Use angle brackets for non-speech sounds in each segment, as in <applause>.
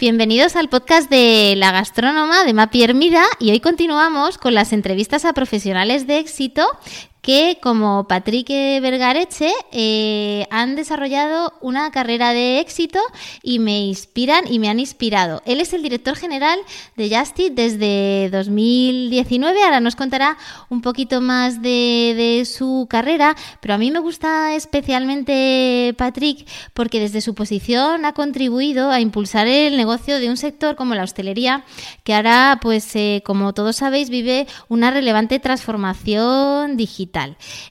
Bienvenidos al podcast de La Gastrónoma de Mapi Hermida y hoy continuamos con las entrevistas a profesionales de éxito que como Patrick Vergareche eh, han desarrollado una carrera de éxito y me inspiran y me han inspirado. Él es el director general de Justit desde 2019, ahora nos contará un poquito más de, de su carrera, pero a mí me gusta especialmente Patrick porque desde su posición ha contribuido a impulsar el negocio de un sector como la hostelería que ahora, pues eh, como todos sabéis, vive una relevante transformación digital.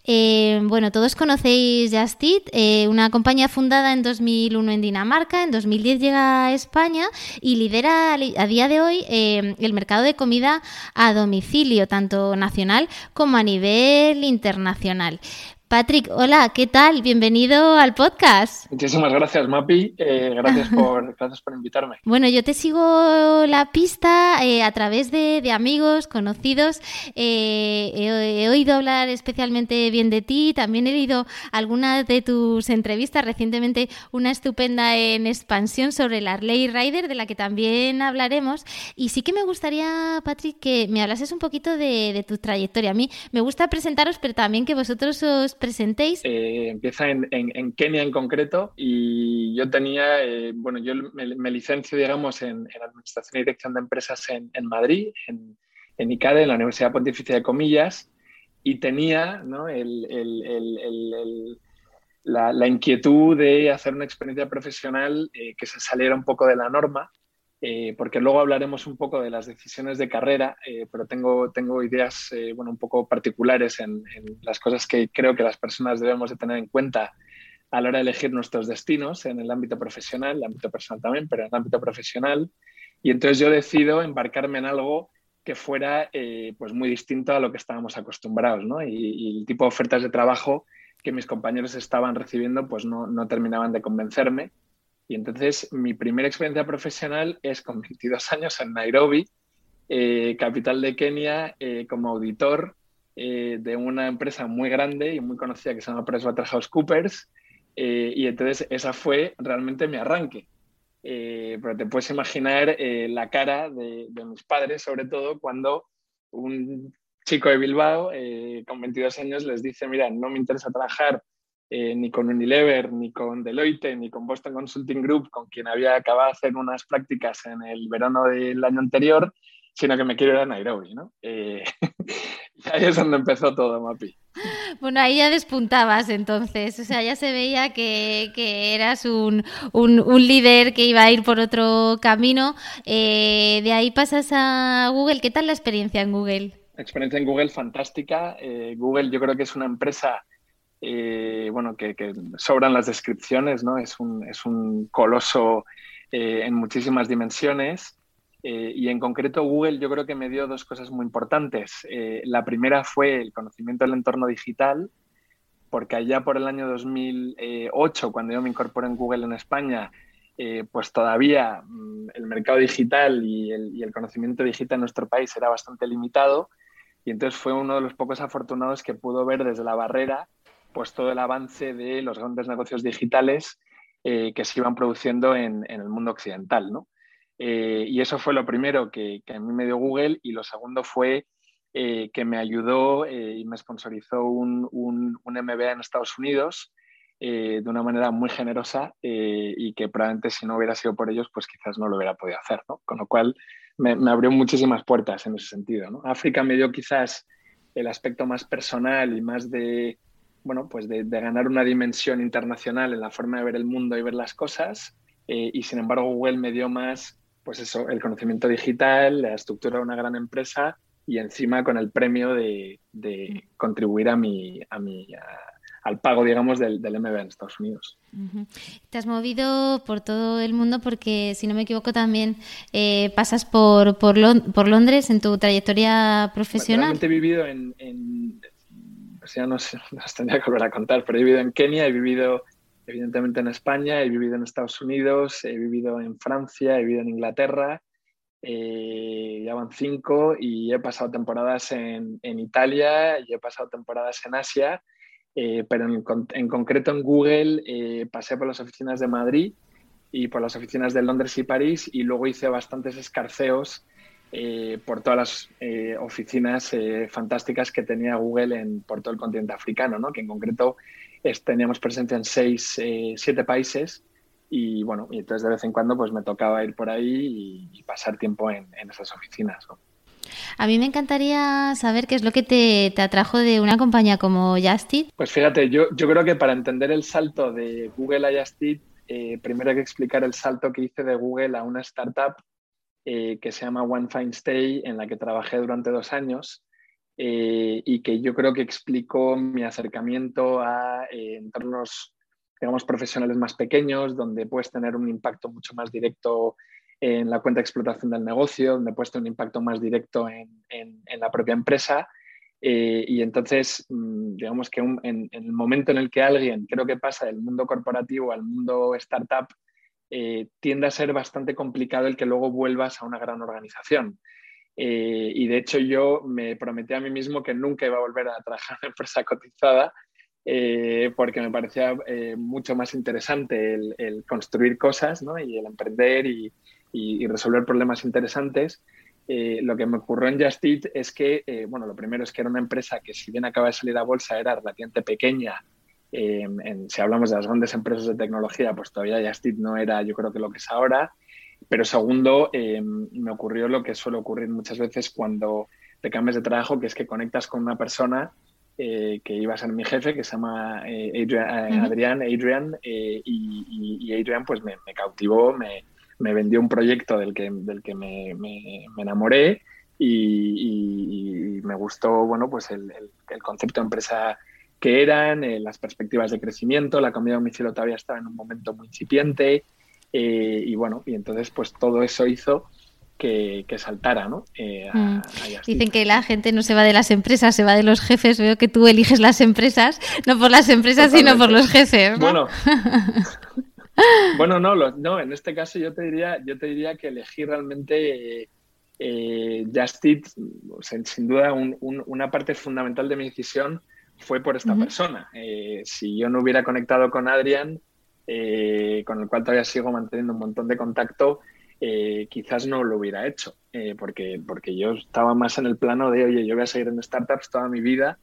Eh, bueno, todos conocéis Justit, eh, una compañía fundada en 2001 en Dinamarca, en 2010 llega a España y lidera a día de hoy eh, el mercado de comida a domicilio, tanto nacional como a nivel internacional. Patrick, hola, ¿qué tal? Bienvenido al podcast. Muchísimas gracias, Mapi. Eh, gracias, <laughs> por, gracias por invitarme. Bueno, yo te sigo la pista eh, a través de, amigos, conocidos. Eh, he, oído hablar especialmente bien de ti. También he leído algunas de tus entrevistas. Recientemente una estupenda en expansión sobre la Ley Rider, de la que también hablaremos. Y sí que me gustaría, Patrick, que me hablases un poquito de, de tu trayectoria. A mí me gusta presentaros, pero también que vosotros os presentéis? Eh, empieza en, Kenia en concreto y yo tenía, eh, bueno, yo me, licencio, digamos, en, Administración y Dirección de Empresas en, Madrid, en, ICADE, en la Universidad Pontificia de Comillas, y tenía la, inquietud de hacer una experiencia profesional eh, que se saliera un poco de la norma eh, porque luego hablaremos un poco de las decisiones de carrera, eh, pero tengo, tengo ideas eh, bueno, un poco particulares en, las cosas que creo que las personas debemos de tener en cuenta a la hora de elegir nuestros destinos en el ámbito profesional, el ámbito personal también, pero en el ámbito profesional. Y entonces yo decido embarcarme en algo que fuera pues muy distinto a lo que estábamos acostumbrados, ¿no? y, y, el tipo de ofertas de trabajo que mis compañeros estaban recibiendo pues no, no terminaban de convencerme y entonces mi primera experiencia profesional es con 22 <laughs> años en Nairobi, eh, capital de Kenia, eh, como auditor eh, de una empresa muy grande y muy conocida que se llama PricewaterhouseCoopers. y entonces esa fue realmente mi arranque. pero te puedes imaginar la cara de, de, mis padres, sobre todo cuando un chico de Bilbao con 22 años les dice, mira, no me interesa trabajar eh, ni con Unilever, ni con Deloitte, ni con Boston Consulting Group, con quien había acabado de hacer unas prácticas en el verano del año anterior, sino que me quiero ir a Nairobi, ¿no? Eh, <laughs> y ahí es donde empezó todo, Mapi. Bueno, ahí ya despuntabas entonces, o sea, ya se veía que, eras un, un, líder que iba a ir por otro camino. Eh, de ahí pasas a Google, ¿qué tal la experiencia en Google? La experiencia en Google fantástica. Google yo creo que es una empresa eh, bueno, que, sobran las descripciones, ¿no? Es un, es un coloso eh, en muchísimas dimensiones. Eh, y en concreto Google yo creo que me dio dos cosas muy importantes. la primera fue el conocimiento del entorno digital, porque allá por el año 2008, cuando yo me incorporé en Google en España, pues todavía mm, el mercado digital y el, y el, conocimiento digital en nuestro país era bastante limitado. Y entonces fue uno de los pocos afortunados que pudo ver desde la barrera pues todo el avance de los grandes negocios digitales eh, que se iban produciendo en, el mundo occidental. ¿no? Eh, y eso fue lo primero que, a mí me dio Google y lo segundo fue eh, que me ayudó y me sponsorizó un, un, MBA en Estados Unidos de una manera muy generosa y que probablemente si no hubiera sido por ellos, pues quizás no lo hubiera podido hacer. ¿no? Con lo cual me, abrió muchísimas puertas en ese sentido. África me dio quizás el aspecto más personal y más de, bueno, pues de, ganar una dimensión internacional en la forma de ver el mundo y ver las cosas. Eh, y sin embargo, Google me dio más, pues eso, el conocimiento digital, la estructura de una gran empresa y encima con el premio de, contribuir a mi, a, mi, a, al pago, digamos, del, del MBA en Estados Unidos. Te has movido por todo el mundo porque, si no me equivoco, también eh, pasas por, por, por, Londres en tu trayectoria profesional. Realmente he vivido en, en pues ya no <laughs> tendría que volver a contar, pero he vivido en Kenia, he vivido evidentemente en España, he vivido en Estados Unidos, he vivido en Francia, he vivido en Inglaterra, eh, ya van cinco y he pasado temporadas en, en, Italia y he pasado temporadas en Asia, eh, pero en, en, concreto en Google eh, pasé por las oficinas de Madrid y por las oficinas de Londres y París y luego hice bastantes escarceos eh, por todas las eh, oficinas eh, fantásticas que tenía Google en, por todo el continente africano, ¿no? que en concreto teníamos presencia en seis, siete países y bueno, y entonces de vez en cuando pues me tocaba ir por ahí y, pasar tiempo en, esas oficinas. A mí me encantaría saber qué es lo que te, te atrajo de una compañía como Justit. Pues fíjate, yo, yo creo que para entender el salto de Google a Justit, primero hay que explicar el salto que hice de Google a una startup eh, que se llama One Fine Stay, en la que trabajé durante dos años eh, y que yo creo que explicó mi acercamiento a eh, entornos, digamos, profesionales más pequeños, donde puedes tener un impacto mucho más directo en la cuenta de explotación del negocio, donde puedes tener un impacto más directo en, la propia empresa. y entonces, mm, digamos que en, en, el momento en el que alguien, creo que pasa del mundo corporativo al mundo startup, eh, tiende a ser bastante complicado el que luego vuelvas a una gran organización. Eh, y de hecho yo me prometí a mí mismo que nunca iba a volver a trabajar <laughs> en empresa cotizada eh, porque me parecía mucho más interesante el, construir cosas y el emprender y, resolver problemas interesantes. lo que me ocurrió en Just Eat es que, bueno, lo primero es que era una empresa que si bien acaba de salir a bolsa era relativamente pequeña si hablamos de las grandes empresas de tecnología, pues todavía Justit no era yo creo que lo que es ahora. Pero segundo, em, me ocurrió lo que suele ocurrir muchas veces cuando te cambias de trabajo, que es que conectas con una persona eh, que iba a ser mi jefe, que se llama eh, Adrian, eh, Adrián, Adrian y, Adrian pues me, cautivó, me, vendió un proyecto del que, del que me, enamoré y, me gustó bueno, pues el, el concepto de empresa que eran, eh, las perspectivas de crecimiento, la comida a domicilio todavía estaba en un momento muy incipiente eh, y bueno, y entonces pues todo eso hizo que, saltara, ¿no? Eh, mm. Dicen que la gente no se va de las empresas, se va de los jefes. Veo que tú eliges las empresas, no por las empresas, sino por los jefes. Bueno, <laughs> bueno no, no, en este caso yo te diría, yo te diría que elegí realmente Justit, sin duda una parte fundamental de mi decisión fue por esta persona. Eh, si yo no hubiera conectado con Adrián, eh, con el cual todavía sigo manteniendo un montón de contacto, eh, quizás no lo hubiera hecho, porque, porque yo estaba más en el plano de, oye, yo voy a seguir en startups toda mi vida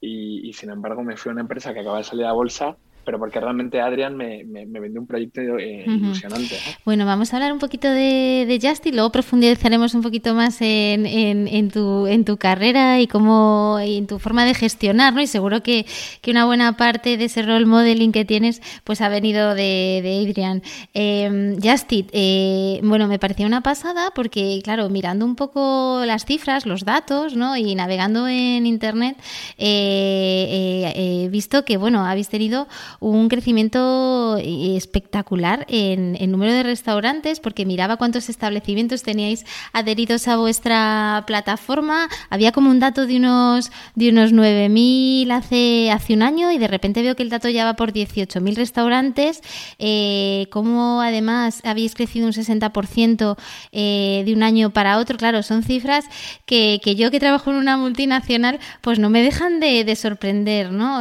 y, y sin embargo me fui a una empresa que acaba de salir a bolsa pero porque realmente Adrián me, me, vendió un proyecto eh, ilusionante. Bueno, vamos a hablar un poquito de, de Justy, luego profundizaremos un poquito más en, en, tu, en tu carrera y cómo en tu forma de gestionar, ¿no? Y seguro que, que, una buena parte de ese role modeling que tienes pues ha venido de, de Adrián. Eh, Justy, eh, bueno, me parecía una pasada porque, claro, mirando un poco las cifras, los datos, ¿no? Y navegando en Internet, eh, he visto que, bueno, habéis tenido un crecimiento eh, espectacular en, el número de restaurantes, porque miraba cuántos establecimientos teníais adheridos a vuestra plataforma. Había como un dato de unos, de unos 9.000 hace, hace un año y de repente veo que el dato ya va por 18.000 restaurantes. Eh, como además habéis crecido un 60% eh, de un año para otro. Claro, son cifras que, yo que trabajo en una multinacional, pues no me dejan de, sorprender, ¿no?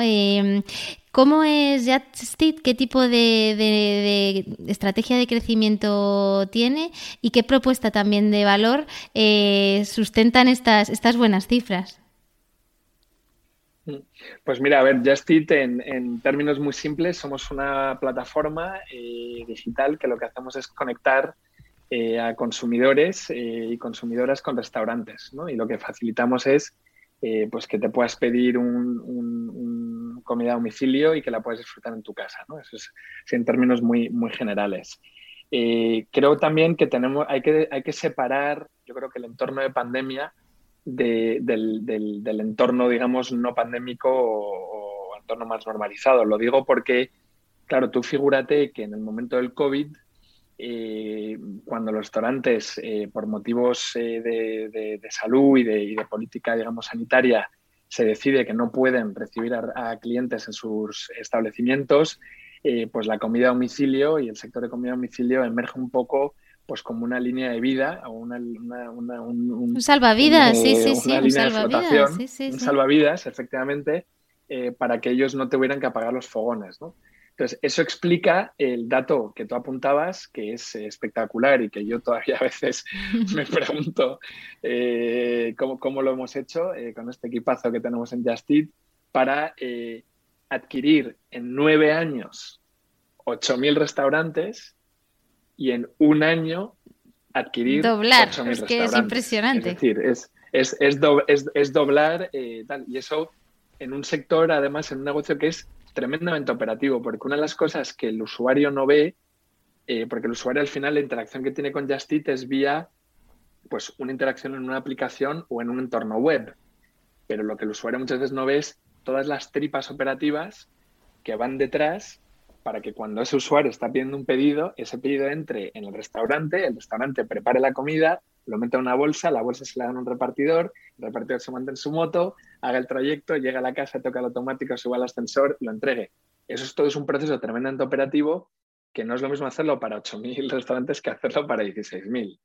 ¿Cómo es Justit? ¿Qué tipo de, estrategia de crecimiento tiene? ¿Y qué propuesta también de valor eh, sustentan estas, estas buenas cifras? Pues mira, a ver, Justit en, términos muy simples somos una plataforma eh, digital que lo que hacemos es conectar eh, a consumidores y consumidoras con restaurantes, ¿no? Y lo que facilitamos es pues que te puedas pedir un, comida a domicilio y que la puedas disfrutar en tu casa. ¿no? Eso es en términos muy, muy generales. Eh, creo también que tenemos, hay que, hay que separar, yo creo que el entorno de pandemia del, del, entorno, digamos, no pandémico o, al entorno más normalizado. Lo digo porque, claro, tú figúrate que en el momento del COVID, eh, cuando los restaurantes, eh, por motivos de, salud y de, política, digamos, sanitaria, se decide que no pueden recibir a, clientes en sus establecimientos, pues la comida a domicilio y el sector de comida a domicilio emerge un poco pues como una línea de vida o una, un, salvavidas, sí, sí, sí, un salvavidas, un salvavidas, efectivamente, eh, para que ellos no tuvieran que apagar los fogones, ¿no? Entonces, eso explica el dato que tú apuntabas, que es espectacular y que yo todavía <laughs> a veces me <laughs> pregunto eh, cómo, lo hemos hecho eh, con este equipazo que tenemos en Just Eat para adquirir en nueve años 8.000 restaurantes y en un año adquirir doblar es que es impresionante. Es decir es, es, es, doblar eh, tal. Y eso en un sector además en un negocio que es tremendamente operativo porque una de las cosas que el usuario no ve eh, porque el usuario al final la interacción que tiene con Justit es vía pues una interacción en una aplicación o en un entorno web. Pero lo que el usuario muchas veces no ve es todas las tripas operativas que van detrás para que cuando ese usuario está pidiendo un pedido, ese pedido entre en el restaurante, el restaurante prepare la comida, lo meta en una bolsa, la bolsa se la da a un repartidor, el repartidor se monta en su moto, haga el trayecto, llega a la casa, toca el automático, suba al ascensor, lo entregue. Eso es todo es un proceso tremendamente operativo que no es lo mismo hacerlo para 8.000 <laughs> restaurantes que hacerlo para 16.000.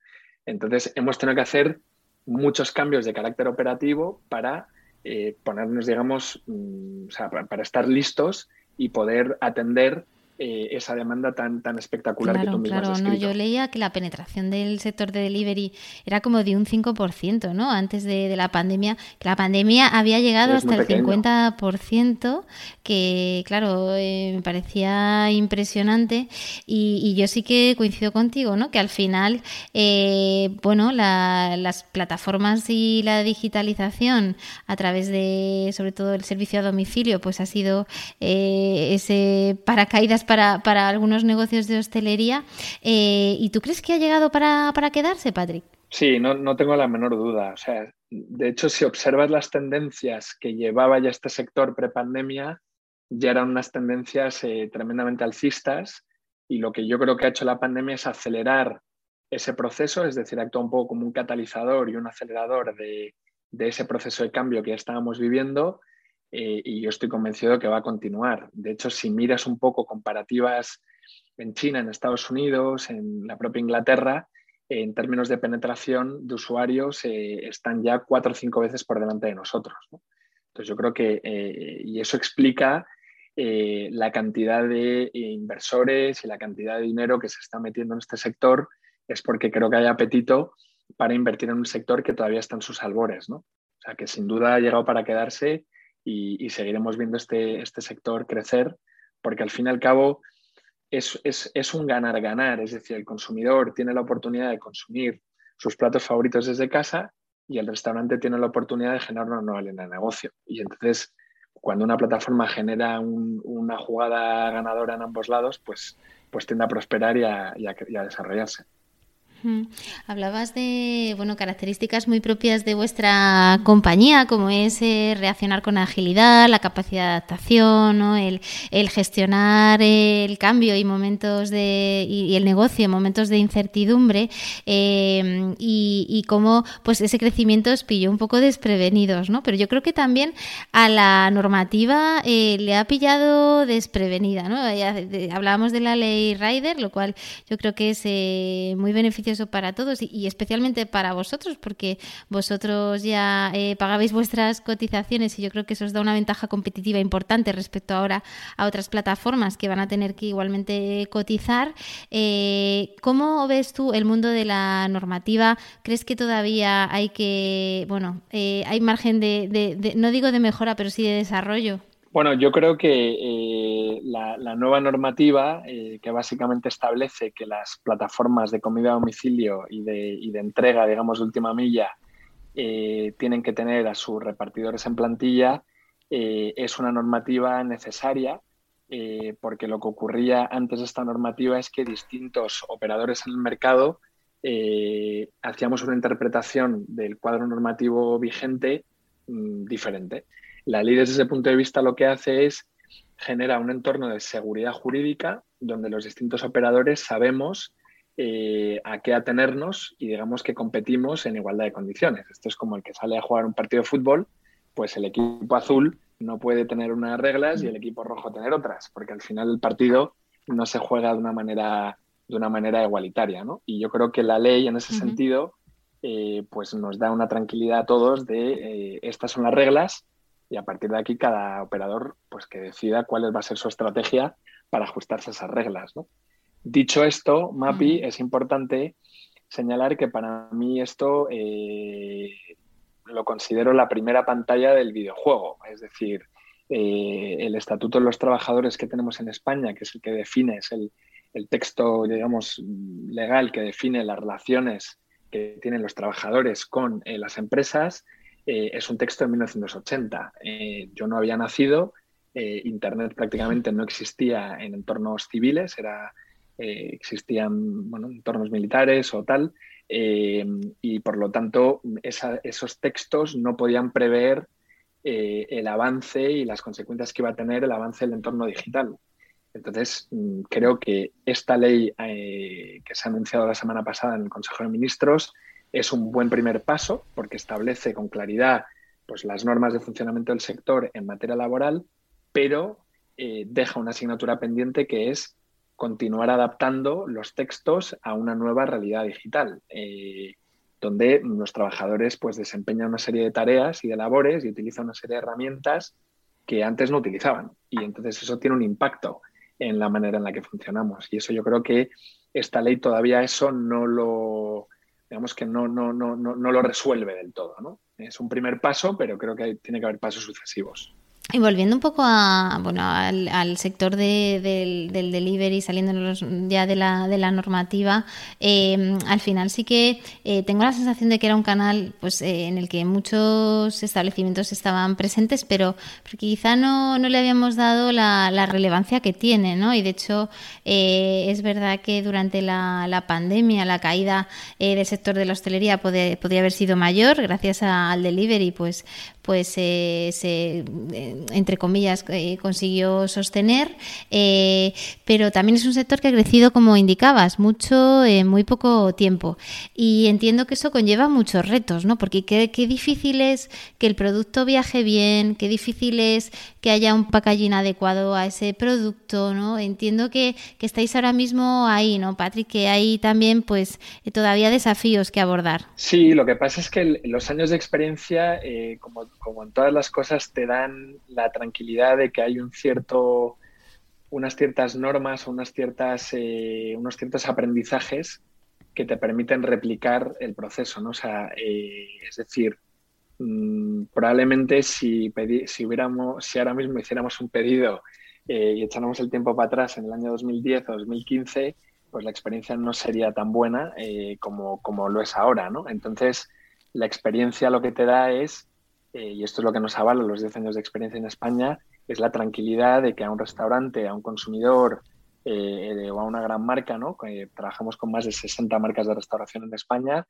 Entonces, hemos tenido que hacer muchos cambios de carácter operativo para eh, ponernos, digamos, mm, o sea, para estar listos y poder atender eh, esa demanda tan, tan espectacular que tú mismo claro, no, yo leía que la penetración del sector de delivery era como de un 5%, ¿no? Antes de, la pandemia, que la pandemia había llegado hasta el 50%, que claro, eh, me parecía impresionante y, yo sí que coincido contigo, ¿no? Que al final, eh, bueno, las plataformas y la digitalización a través de, sobre todo, el servicio a domicilio, pues ha sido ese paracaídas para, algunos negocios de hostelería. Eh, ¿Y tú crees que ha llegado para, quedarse, Patrick? Sí, no, no, tengo la menor duda. O sea, de hecho, si observas las tendencias que llevaba ya este sector prepandemia, ya eran unas tendencias eh, tremendamente alcistas y lo que yo creo que ha hecho la pandemia es acelerar ese proceso, es decir, actúa un poco como un catalizador y un acelerador de, de ese proceso de cambio que ya estábamos viviendo eh, y yo estoy convencido que va a continuar. De hecho, si miras un poco comparativas en China, en Estados Unidos, en la propia Inglaterra, en términos de penetración de usuarios, eh, están ya cuatro o cinco veces por delante de nosotros. Entonces, yo creo que, eh, y eso explica la cantidad de inversores y la cantidad de dinero que se está metiendo en este sector, es porque creo que hay apetito para invertir en un sector que todavía está en sus albores. ¿no? O sea, que sin duda ha llegado para quedarse y, seguiremos viendo este, este, sector crecer, porque al fin y al cabo es, es, un ganar-ganar, es decir, el consumidor tiene la oportunidad de consumir sus platos favoritos desde casa y el restaurante tiene la oportunidad de generar una nueva línea de negocio. Y entonces, cuando una plataforma genera una jugada ganadora en ambos lados, pues, pues tiende a prosperar y a desarrollarse. Hablabas de bueno características muy propias de vuestra compañía, como es eh, reaccionar con agilidad, la capacidad de adaptación, el, gestionar el cambio y momentos de y, el negocio en momentos de incertidumbre eh, y, cómo pues ese crecimiento os pilló un poco desprevenidos, ¿no? Pero yo creo que también a la normativa eh, le ha pillado desprevenida, ¿no? hablábamos de la ley Rider, lo cual yo creo que es muy beneficioso eso para todos y, especialmente para vosotros, porque vosotros ya eh, pagabais vuestras cotizaciones y yo creo que eso os da una ventaja competitiva importante respecto ahora a otras plataformas que van a tener que igualmente cotizar. Eh, ¿Cómo ves tú el mundo de la normativa? ¿Crees que todavía hay que, bueno, eh, hay margen de, no digo de mejora, pero sí de desarrollo? Bueno, yo creo que eh, la, nueva normativa, eh, que básicamente establece que las plataformas de comida a domicilio y de, entrega, digamos, de última milla, eh, tienen que tener a sus repartidores en plantilla, es una normativa necesaria, porque lo que ocurría antes de esta normativa es que distintos operadores en el mercado hacíamos una interpretación del cuadro normativo vigente mm, diferente. La ley desde ese punto de vista lo que hace es genera un entorno de seguridad jurídica donde los distintos operadores sabemos eh, a qué atenernos y digamos que competimos en igualdad de condiciones. Esto es como el que sale a jugar un partido de fútbol, pues el equipo azul no puede tener unas reglas y el equipo rojo tener otras, porque al final el partido no se juega de una manera, de una manera igualitaria. ¿no? Y yo creo que la ley en ese sentido eh, pues nos da una tranquilidad a todos de eh, estas son las reglas y a partir de aquí cada operador pues que decida cuál va a ser su estrategia para ajustarse a esas reglas. Dicho esto, MAPI, es importante señalar que para mí esto eh, lo considero la primera pantalla del videojuego, es decir, el Estatuto de los Trabajadores que tenemos en España, que es el que define, es el, el texto, digamos, legal que define las relaciones que tienen los trabajadores con eh, las empresas eh, es un texto de 1980. Eh, yo no había nacido, Internet prácticamente no existía en entornos civiles, era, existían bueno, entornos militares o tal, y por lo tanto esos textos no podían prever el avance y las consecuencias que iba a tener el avance del entorno digital. Entonces, mm, creo que esta ley eh, que se ha anunciado la semana pasada en el Consejo de Ministros es un buen primer paso porque establece con claridad pues, las normas de funcionamiento del sector en materia laboral, pero eh, deja una asignatura pendiente que es continuar adaptando los textos a una nueva realidad digital, eh, donde los trabajadores pues, desempeñan una serie de tareas y de labores y utilizan una serie de herramientas que antes no utilizaban. Y entonces eso tiene un impacto en la manera en la que funcionamos. Y eso yo creo que esta ley todavía eso no lo, digamos que no, no, no, no, lo resuelve del todo. ¿no? Es un primer paso, pero creo que tiene que haber pasos sucesivos. Y volviendo un poco a, bueno, al, sector del, delivery, saliéndonos ya de la, de la normativa, em, al final sí que eh, tengo la sensación de que era un canal pues, eh, en el que muchos establecimientos estaban presentes, pero quizá no, no le habíamos dado la, relevancia que tiene, ¿no? Y de hecho eh, es verdad que durante la, la pandemia la caída del sector de la hostelería podría haber sido mayor gracias al delivery, pues pues eh, se, eh, entre comillas, eh, consiguió sostener, pero también es un sector que ha crecido, como indicabas, mucho en muy poco tiempo. Y entiendo que eso conlleva muchos retos, ¿no? Porque qué, qué difícil es que el producto viaje bien, qué difícil es que haya un packaging adecuado a ese producto, ¿no? Entiendo que, que estáis ahora mismo ahí, ¿no, Patrick? Que hay también, pues, todavía desafíos que abordar. Sí, lo que pasa es que los años de experiencia, como como en todas las cosas, te dan la tranquilidad de que hay un cierto, unas ciertas normas, unas ciertas, eh, unos ciertos aprendizajes que te permiten replicar el proceso, ¿no? O sea, eh, es decir, mm, probablemente si, si, hubiéramos, si ahora mismo hiciéramos un pedido eh, y echáramos el tiempo para atrás en el año 2010 o 2015, pues la experiencia no sería tan buena como, como lo es ahora, ¿no? Entonces, la experiencia lo que te da es eh, y esto es lo que nos avala los 10 años de experiencia en España, es la tranquilidad de que a un restaurante, a un consumidor eh, o a una gran marca, ¿no? trabajamos con más de 60 marcas de restauración en España,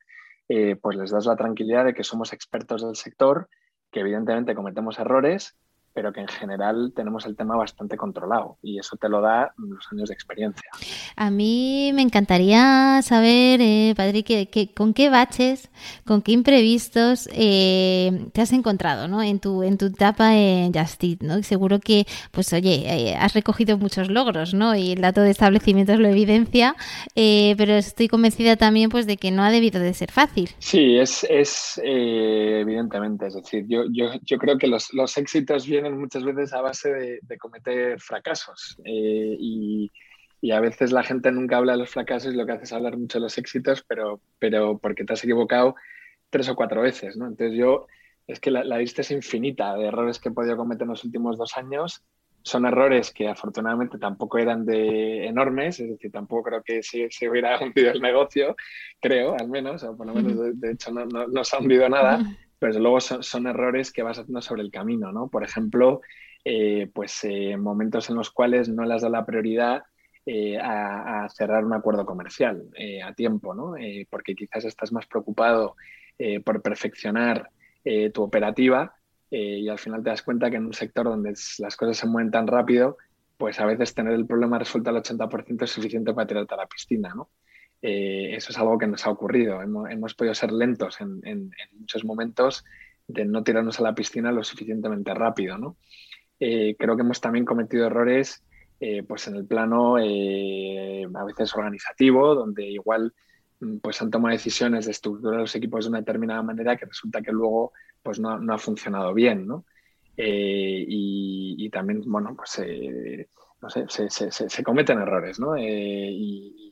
eh, pues les das la tranquilidad de que somos expertos del sector, que evidentemente cometemos errores, pero que en general tenemos el tema bastante controlado y eso te lo da los años de experiencia. A mí me encantaría saber, eh, Padre, que, con qué baches, con qué imprevistos eh, te has encontrado ¿no? en, tu, en tu etapa en Justit. ¿no? seguro que, pues oye, eh, has recogido muchos logros ¿no? y el dato de establecimientos lo evidencia, eh, pero estoy convencida también pues, de que no ha debido de ser fácil. Sí, es, es evidentemente. Es decir, yo, yo, yo creo que los, los éxitos vienen muchas veces a base de, cometer fracasos. Eh, y, a veces la gente nunca habla de los fracasos y lo que hace es hablar mucho de los éxitos, pero, pero porque te has equivocado tres o cuatro veces. ¿no? Entonces yo, es que la, lista es infinita de errores que he podido cometer en los últimos dos años. Son errores que afortunadamente tampoco eran de enormes, es decir, tampoco creo que se, se hubiera <laughs> hundido el negocio, creo, al menos, o por lo menos de, hecho no, no, no, se ha hundido nada, pero luego son, errores que vas haciendo sobre el camino, ¿no? Por ejemplo, eh, pues eh, momentos en los cuales no le has dado la prioridad eh, a, cerrar un acuerdo comercial a tiempo, ¿no? porque quizás estás más preocupado por perfeccionar tu operativa y al final te das cuenta que en un sector donde las cosas se mueven tan rápido, pues a veces tener el problema resuelto al 80% es suficiente para tirarte a la piscina, ¿no? Eso es algo que nos ha ocurrido. Hemos, podido ser lentos en, muchos momentos de no tirarnos a la piscina lo suficientemente rápido, ¿no? creo que hemos también cometido errores eh, pues en el plano eh, a veces organizativo, donde igual mm, pues han tomado decisiones de estructurar los equipos de una determinada manera que resulta que luego pues no, ha funcionado bien, ¿no? Eh, y, también, bueno, pues no sé, se, cometen errores, ¿no? Y,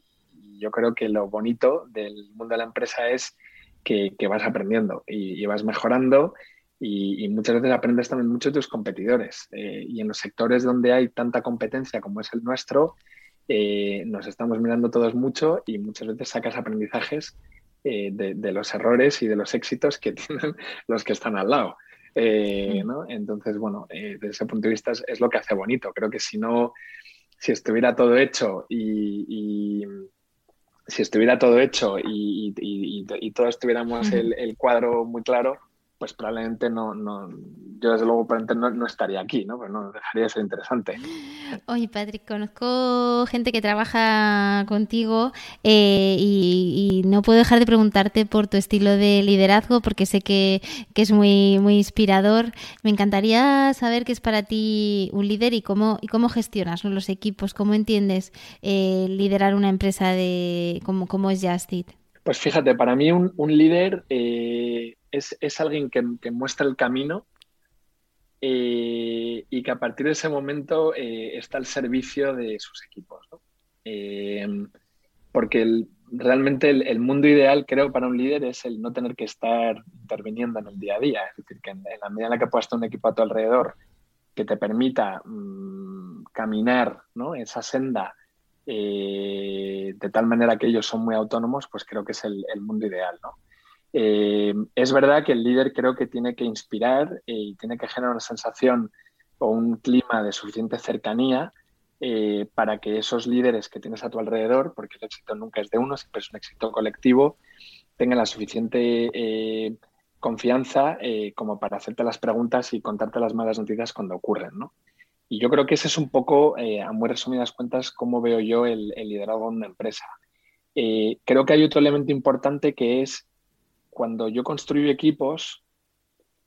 yo creo que lo bonito del mundo de la empresa es que, vas aprendiendo y, y vas mejorando y, muchas veces aprendes también mucho de tus competidores. Eh, y en los sectores donde hay tanta competencia como es el nuestro, eh, nos estamos mirando todos mucho y muchas veces sacas aprendizajes eh, de, los errores y de los éxitos que <laughs> tienen los que están al lado. ¿no? Entonces, bueno, desde ese punto de vista es, lo que hace bonito. Creo que si no, si estuviera todo hecho y, si estuviera todo hecho y, todos tuviéramos el, cuadro muy claro, pues probablemente no, no yo desde luego probablemente no, estaría aquí, ¿no? Pues no dejaría de ser interesante. Oye, Patrick, conozco gente que trabaja contigo eh, y, no puedo dejar de preguntarte por tu estilo de liderazgo porque sé que, es muy, muy inspirador. Me encantaría saber qué es para ti un líder y cómo, y cómo gestionas los equipos, cómo entiendes eh, liderar una empresa de como, como es Justit. Pues fíjate, para mí un, líder eh, es, alguien que, muestra el camino eh, y que a partir de ese momento eh, está al servicio de sus equipos. porque realmente el, mundo ideal, creo, para un líder es el no tener que estar interviniendo en el día a día. Es decir, que en, la medida en la que puedas tener un equipo a tu alrededor que te permita mm, caminar esa senda eh, de tal manera que ellos son muy autónomos, pues creo que es el, mundo ideal, eh, es verdad que el líder creo que tiene que inspirar eh, y tiene que generar una sensación o un clima de suficiente cercanía para que esos líderes que tienes a tu alrededor, porque el éxito nunca es de uno, siempre es un éxito colectivo, tengan la suficiente confianza como para hacerte las preguntas y contarte las malas noticias cuando ocurren, ¿no? Y yo creo que ese es un poco, eh, a muy resumidas cuentas, cómo veo yo el, liderazgo de una empresa. Eh, creo que hay otro elemento importante que es cuando yo construyo equipos,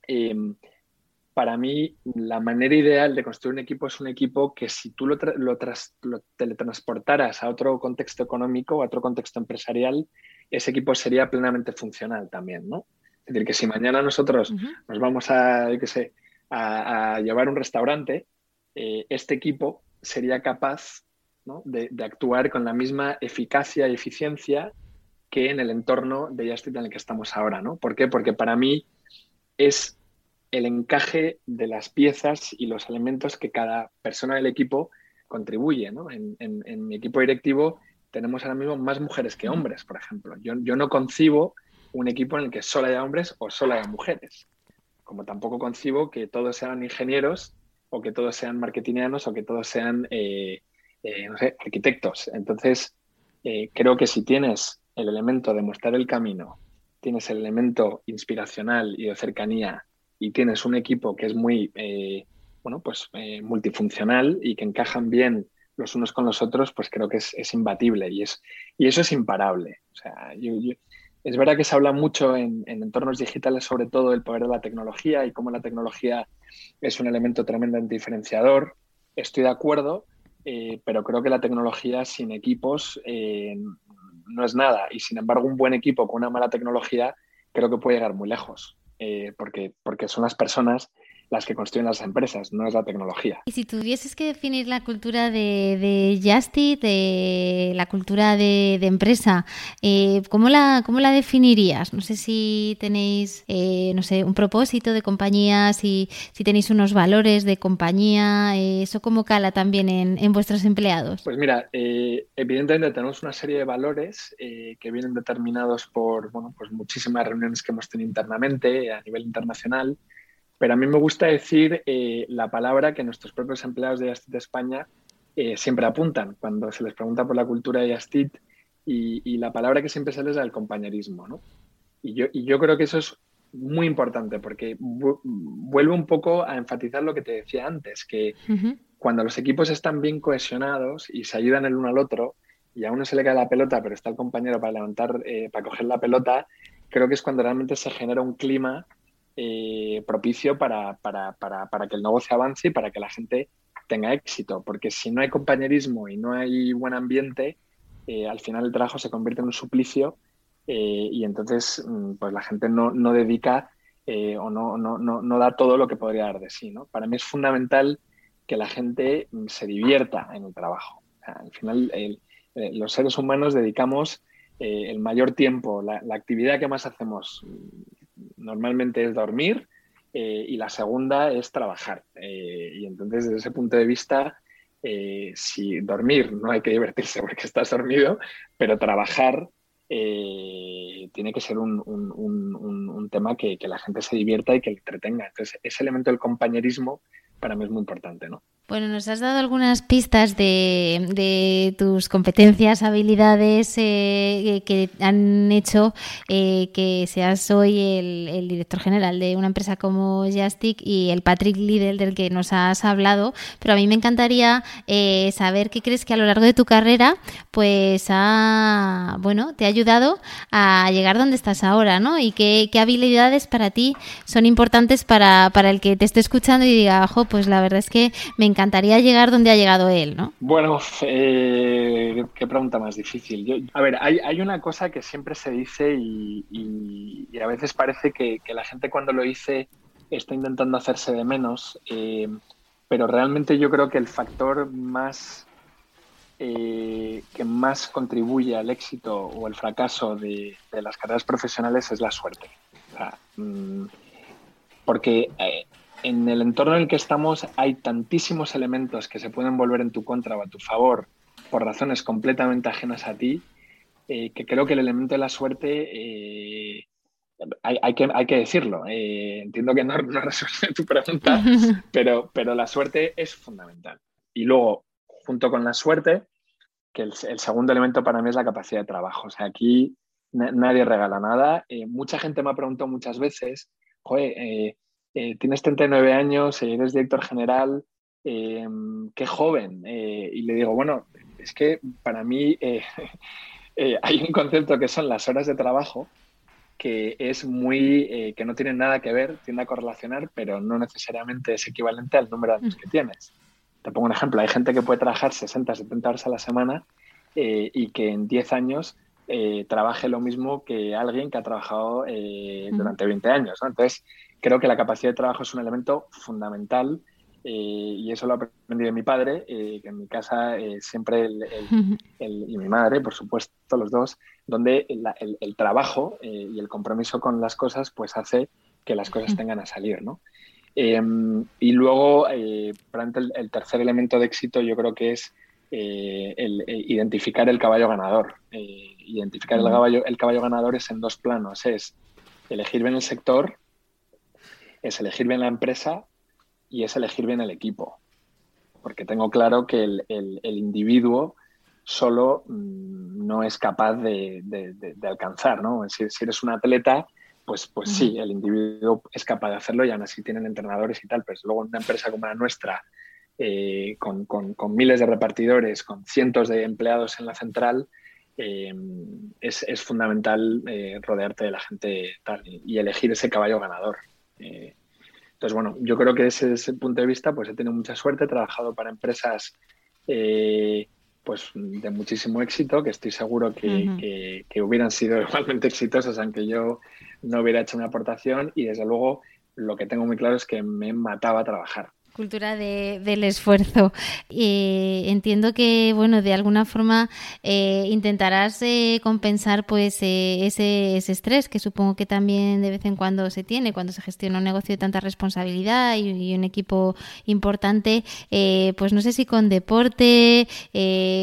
em, para mí la manera ideal de construir un equipo es un equipo que si tú lo, teletransportaras a otro contexto económico, a otro contexto empresarial, ese equipo sería plenamente funcional también, ¿no? Es decir, que si mañana nosotros nos vamos a, qué sé, a, a llevar un restaurante, eh, este equipo sería capaz de, actuar con la misma eficacia y eficiencia que en el entorno de Justit en el que estamos ahora. ¿no? ¿Por qué? Porque para mí es el encaje de las piezas y los elementos que cada persona del equipo contribuye. En, mi equipo directivo tenemos ahora mismo más mujeres que hombres, por ejemplo. Yo, yo no concibo un equipo en el que solo haya hombres o solo haya mujeres. Como tampoco concibo que todos sean ingenieros o que todos sean marketingianos o que todos sean, eh, eh, no sé, arquitectos. Entonces, eh, creo que si tienes el elemento de mostrar el camino, tienes el elemento inspiracional y de cercanía y tienes un equipo que es muy, bueno, pues multifuncional y que encajan bien los unos con los otros, pues creo que es, imbatible y, es, y eso es imparable. O sea, es verdad que se habla mucho en, en, entornos digitales sobre todo del poder de la tecnología y cómo la tecnología es un elemento tremendamente diferenciador. Estoy de acuerdo, eh, pero creo que la tecnología sin equipos eh, no es nada. Y sin embargo, un buen equipo con una mala tecnología creo que puede llegar muy lejos, eh, porque, porque son las personas las que construyen las empresas, no es la tecnología. Y si tuvieses que definir la cultura de, de Justit, de la cultura de, empresa, eh, ¿cómo, la, ¿cómo la definirías? No sé si tenéis, eh, no sé, un propósito de compañía, si, si tenéis unos valores de compañía, eh, ¿eso cómo cala también en, en vuestros empleados? Pues mira, evidentemente tenemos una serie de valores que vienen determinados por bueno, pues muchísimas reuniones que hemos tenido internamente a nivel internacional. Pero a mí me gusta decir eh, la palabra que nuestros propios empleados de Astit España eh, siempre apuntan cuando se les pregunta por la cultura de Astit y, la palabra que siempre sale es la del compañerismo. ¿no? Y, yo, y yo creo que eso es muy importante porque vuelve un poco a enfatizar lo que te decía antes, que cuando los equipos están bien cohesionados y se ayudan el uno al otro, y a uno se le cae la pelota, pero está el compañero para levantar, eh, para coger la pelota, creo que es cuando realmente se genera un clima eh, propicio para, para, para, para, que el negocio avance y para que la gente tenga éxito. Porque si no hay compañerismo y no hay buen ambiente, eh, al final el trabajo se convierte en un suplicio y entonces mm, pues la gente no, no dedica o no, no, no, da todo lo que podría dar de sí. ¿no? Para mí es fundamental que la gente mm, se divierta en el trabajo. al final, eh, los seres humanos dedicamos eh, el mayor tiempo, la, actividad que más hacemos normalmente es dormir eh, y la segunda es trabajar. y entonces, desde ese punto de vista, si dormir no hay que divertirse porque <laughs> estás dormido, pero trabajar tiene que ser un, tema que, que, la gente se divierta y que le entretenga. Entonces, ese elemento del compañerismo para mí es muy importante, ¿no? Bueno, nos has dado algunas pistas de, tus competencias, habilidades eh, que han hecho eh, que seas hoy el, director general de una empresa como Jastic y el Patrick Lidl del que nos has hablado. Pero a mí me encantaría eh, saber qué crees que a lo largo de tu carrera, pues ha, bueno, te ha ayudado a llegar donde estás ahora, ¿no? Y qué, habilidades para ti son importantes para, para el que te esté escuchando y diga, ojo, pues la verdad es que me encanta encantaría llegar donde ha llegado él, ¿no? Bueno, eh, qué pregunta más difícil. a ver, hay, una cosa que siempre se dice y, a veces parece que, la gente cuando lo dice está intentando hacerse de menos, eh, pero realmente yo creo que el factor más eh, que más contribuye al éxito o el fracaso de, las carreras profesionales es la suerte. Mm, porque en el entorno en el que estamos hay tantísimos elementos que se pueden volver en tu contra o a tu favor por razones completamente ajenas a ti, eh, que creo que el elemento de la suerte eh, hay, que, hay, que, decirlo. Eh, entiendo que no, no resuelve tu pregunta, <laughs> pero, pero la suerte es fundamental. Y luego, junto con la suerte, que el, segundo elemento para mí es la capacidad de trabajo. O sea, aquí nadie regala nada. mucha gente me ha preguntado muchas veces, joder, eh, tienes 39 años, eres director general, eh, qué joven. Eh, y le digo, bueno, es que para mí <laughs> hay un concepto que son las horas de trabajo que es muy, que no tiene nada que ver, tiende a correlacionar, pero no necesariamente es equivalente al número de años que tienes. Te pongo un ejemplo, hay gente que puede trabajar 60, 70 horas a la semana y que en 10 años trabaje lo mismo que alguien que ha trabajado durante 20 años. Entonces, creo que la capacidad de trabajo es un elemento fundamental eh, y eso lo he aprendido de mi padre, eh, que en mi casa eh, siempre, <laughs> y mi madre, por supuesto, los dos, donde el, trabajo y el compromiso con las cosas pues hace que las cosas tengan a salir, ¿no? Em, y luego, el, el, tercer elemento de éxito yo creo que es el, identificar el caballo ganador. identificar el, caballo, el caballo ganador es en dos planos, es elegir bien el sector es elegir bien la empresa y es elegir bien el equipo. Porque tengo claro que el, individuo solo mm, no es capaz de, alcanzar, ¿no? Si, eres un atleta, pues, pues sí, el individuo es capaz de hacerlo y aún así tienen entrenadores y tal, pero luego en una empresa como la nuestra, eh, con, miles de repartidores, con cientos de empleados en la central, eh, es, fundamental eh, rodearte de la gente tal y elegir ese caballo ganador. Eh, entonces, bueno, yo creo que desde ese punto de vista, pues he tenido mucha suerte, he trabajado para empresas eh, pues de muchísimo éxito, que estoy seguro que, que, hubieran sido <laughs> igualmente exitosas aunque yo no hubiera hecho una aportación y desde luego lo que tengo muy claro es que me mataba trabajar. Cultura de, del esfuerzo. Eh, entiendo que, bueno, de alguna forma eh, intentarás eh, compensar pues ese, ese, estrés que supongo que también de vez en cuando se tiene cuando se gestiona un negocio de tanta responsabilidad y, un equipo importante. pues no sé si con deporte,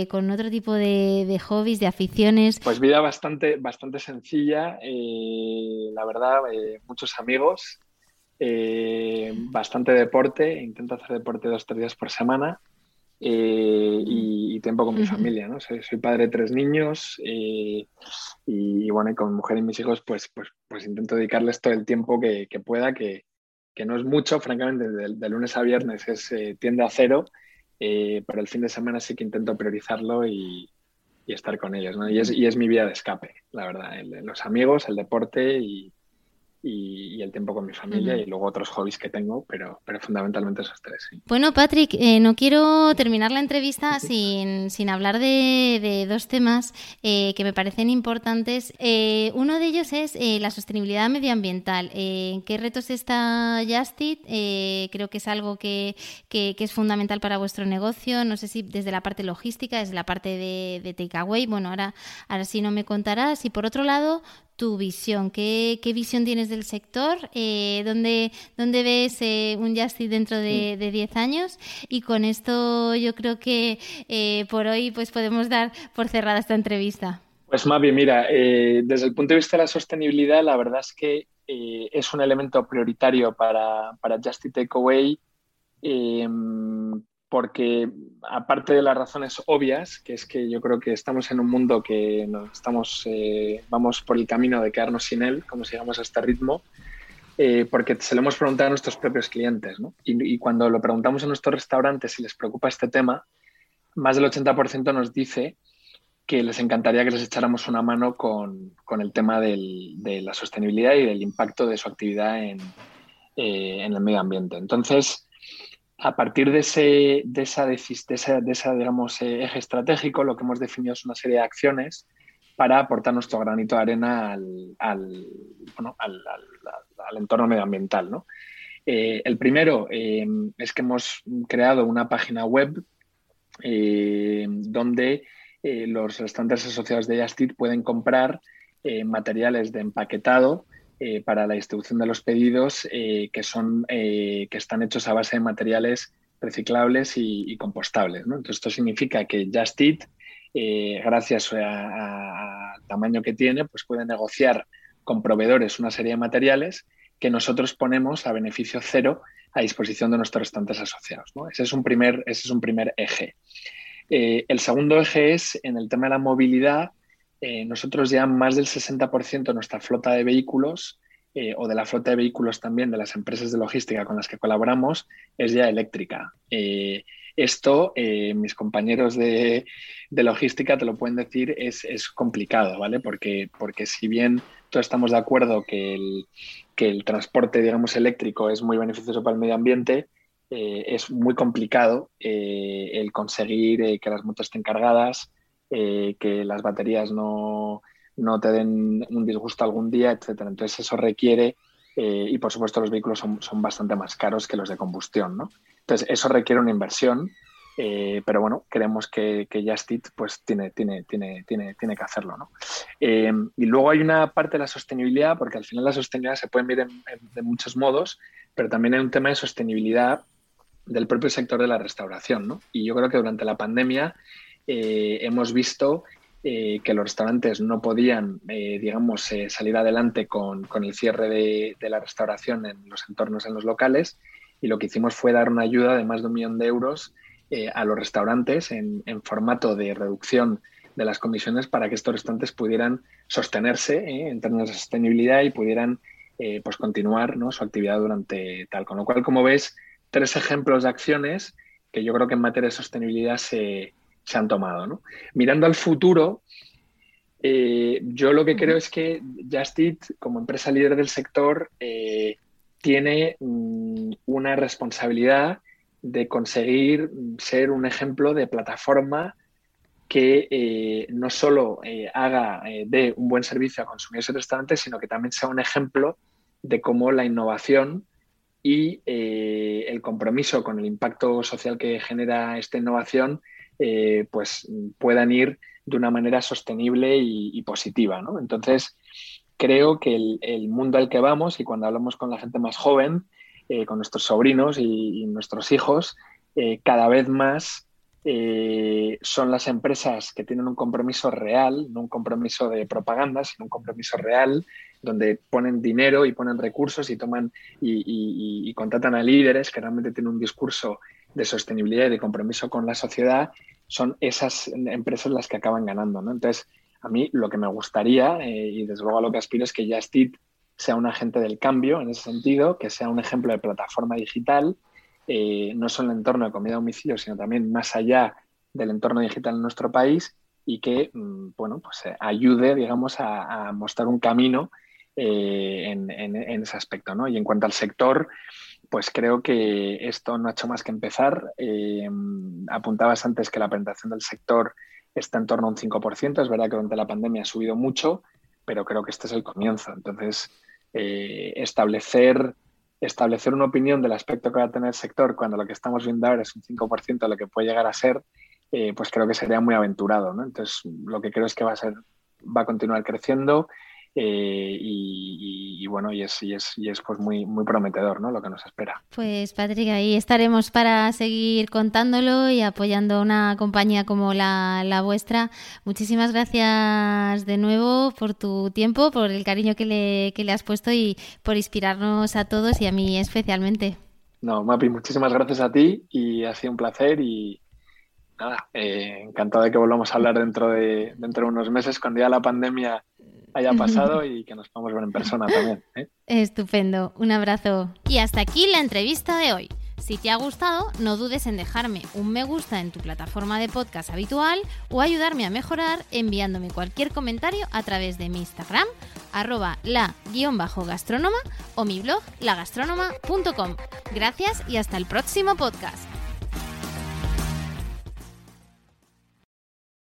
con otro tipo de, de, hobbies, de aficiones. Pues vida bastante, bastante sencilla. la verdad, muchos amigos eh, bastante deporte, intento hacer deporte dos o tres días por semana y, tiempo con mi familia, ¿no? Soy, padre de tres niños y bueno, y con mujer y mis hijos pues, pues, pues intento dedicarles todo el tiempo que, pueda, que, no es mucho, francamente, de, lunes a viernes es tiende a cero, pero el fin de semana sí que intento priorizarlo y, estar con ellos, ¿no? Y es, y es mi vía de escape, la verdad, los amigos, el deporte y, y, el tiempo con mi familia y luego otros hobbies que tengo, pero, pero fundamentalmente esos tres. Sí. Bueno, Patrick, eh, no quiero terminar la entrevista <laughs> sin, sin hablar de, dos temas eh, que me parecen importantes. Eh, uno de ellos es la sostenibilidad medioambiental. ¿En qué retos está Justit? creo que es algo que, que, es fundamental para vuestro negocio. No sé si desde la parte logística, desde la parte de, de takeaway. Bueno, ahora, ahora sí no me contarás. Y por otro lado, tu visión. ¿Qué, visión tienes del sector? Eh, ¿dónde, ¿dónde, ves eh, un Justy dentro de 10 años? Y con esto yo creo que eh, por hoy pues podemos dar por cerrada esta entrevista. Pues Mavi, mira, desde el punto de vista de la sostenibilidad, la verdad es que es un elemento prioritario para, para Takeaway porque aparte de las razones obvias, que es que yo creo que estamos en un mundo que estamos, eh, vamos por el camino de quedarnos sin él, como sigamos a este ritmo, eh, porque se lo hemos preguntado a nuestros propios clientes. ¿no? Y, cuando lo preguntamos a nuestros restaurantes si les preocupa este tema, más del 80% nos dice que les encantaría que les echáramos una mano con, con el tema del, de la sostenibilidad y del impacto de su actividad en, eh, en el medio ambiente. Entonces, a partir de ese, de esa, de esa, digamos, eh, eje estratégico, lo que hemos definido es una serie de acciones para aportar nuestro granito de arena al, al, entorno medioambiental. Eh, el primero eh, es que hemos creado una página web donde los restantes asociados de Justit pueden comprar materiales de empaquetado eh, para la distribución de los pedidos eh, que, son, eh, que están hechos a base de materiales reciclables y, compostables. Entonces, esto significa que Just Eat, gracias al tamaño que tiene, pues puede negociar con proveedores una serie de materiales que nosotros ponemos a beneficio cero a disposición de nuestros restantes asociados. Ese, es un primer, ese es un primer eje. el segundo eje es en el tema de la movilidad, eh, nosotros ya más del 60% de nuestra flota de vehículos eh, o de la flota de vehículos también de las empresas de logística con las que colaboramos es ya eléctrica. Eh, esto, mis compañeros de, logística te lo pueden decir, es, complicado, ¿vale? Porque, porque si bien todos estamos de acuerdo que el, que el transporte, digamos, eléctrico es muy beneficioso para el medio ambiente, es muy complicado el conseguir que las motos estén cargadas, eh, que las baterías no, no, te den un disgusto algún día, etcétera. Entonces eso requiere, eh, y por supuesto los vehículos son, son, bastante más caros que los de combustión, ¿no? Entonces eso requiere una inversión, eh, pero bueno, creemos que, que Justit pues tiene, tiene, tiene, tiene, tiene que hacerlo, ¿no? y luego hay una parte de la sostenibilidad, porque al final la sostenibilidad se puede ver de muchos modos, pero también hay un tema de sostenibilidad del propio sector de la restauración, ¿no? Y yo creo que durante la pandemia eh, hemos visto eh, que los restaurantes no podían, eh, digamos, salir adelante con, el cierre de, la restauración en los entornos, en los locales, y lo que hicimos fue dar una ayuda de más de un millón de euros a los restaurantes en, formato de reducción de las comisiones para que estos restaurantes pudieran sostenerse en términos de sostenibilidad y pudieran pues continuar su actividad durante tal. Con lo cual, como ves, tres ejemplos de acciones que yo creo que en materia de sostenibilidad se, se han tomado. ¿no? Mirando al futuro, eh, yo lo que creo es que Justit, como empresa líder del sector, eh, tiene mm, una responsabilidad de conseguir ser un ejemplo de plataforma que eh, no solo haga de un buen servicio a consumidores y restaurantes, sino que también sea un ejemplo de cómo la innovación y el compromiso con el impacto social que genera esta innovación eh, pues puedan ir de una manera sostenible y, positiva. ¿no? Entonces, creo que el, mundo al que vamos y cuando hablamos con la gente más joven, eh, con nuestros sobrinos y, nuestros hijos, eh, cada vez más son las empresas que tienen un compromiso real, no un compromiso de propaganda, sino un compromiso real, donde ponen dinero y ponen recursos y toman y, y contratan a líderes que realmente tienen un discurso de sostenibilidad y de compromiso con la sociedad, son esas empresas las que acaban ganando. ¿no? Entonces, a mí lo que me gustaría, eh, y desde luego a lo que aspiro, es que Justit sea un agente del cambio en ese sentido, que sea un ejemplo de plataforma digital, eh, no solo en el entorno de comida a domicilio, sino también más allá del entorno digital en nuestro país y que, mm, bueno, pues eh, ayude, digamos, a, mostrar un camino en, ese aspecto, ¿no? Y en cuanto al sector, pues creo que esto no ha hecho más que empezar. apuntabas antes que la presentación del sector está en torno a un 5%. Es verdad que durante la pandemia ha subido mucho, pero creo que este es el comienzo. Entonces, eh, establecer, establecer una opinión del aspecto que va a tener el sector cuando lo que estamos viendo ahora es un 5% de lo que puede llegar a ser, eh, pues creo que sería muy aventurado. Entonces, lo que creo es que va a ser, va a continuar creciendo eh, y, bueno, y es, y es, y es pues muy, muy prometedor ¿no? lo que nos espera. Pues Patrick, ahí estaremos para seguir contándolo y apoyando una compañía como la, la vuestra. Muchísimas gracias de nuevo por tu tiempo, por el cariño que le, que le has puesto y por inspirarnos a todos y a mí especialmente. No, Mapi, muchísimas gracias a ti y ha sido un placer y nada, eh, encantado de que volvamos a hablar dentro de, dentro de unos meses cuando ya la pandemia haya pasado y que nos podamos ver en persona también. ¿eh? Estupendo, un abrazo. Y hasta aquí la entrevista de hoy. Si te ha gustado, no dudes en dejarme un me gusta en tu plataforma de podcast habitual o ayudarme a mejorar enviándome cualquier comentario a través de mi Instagram, arroba la-gastrónoma o mi blog lagastronoma.com. Gracias y hasta el próximo podcast.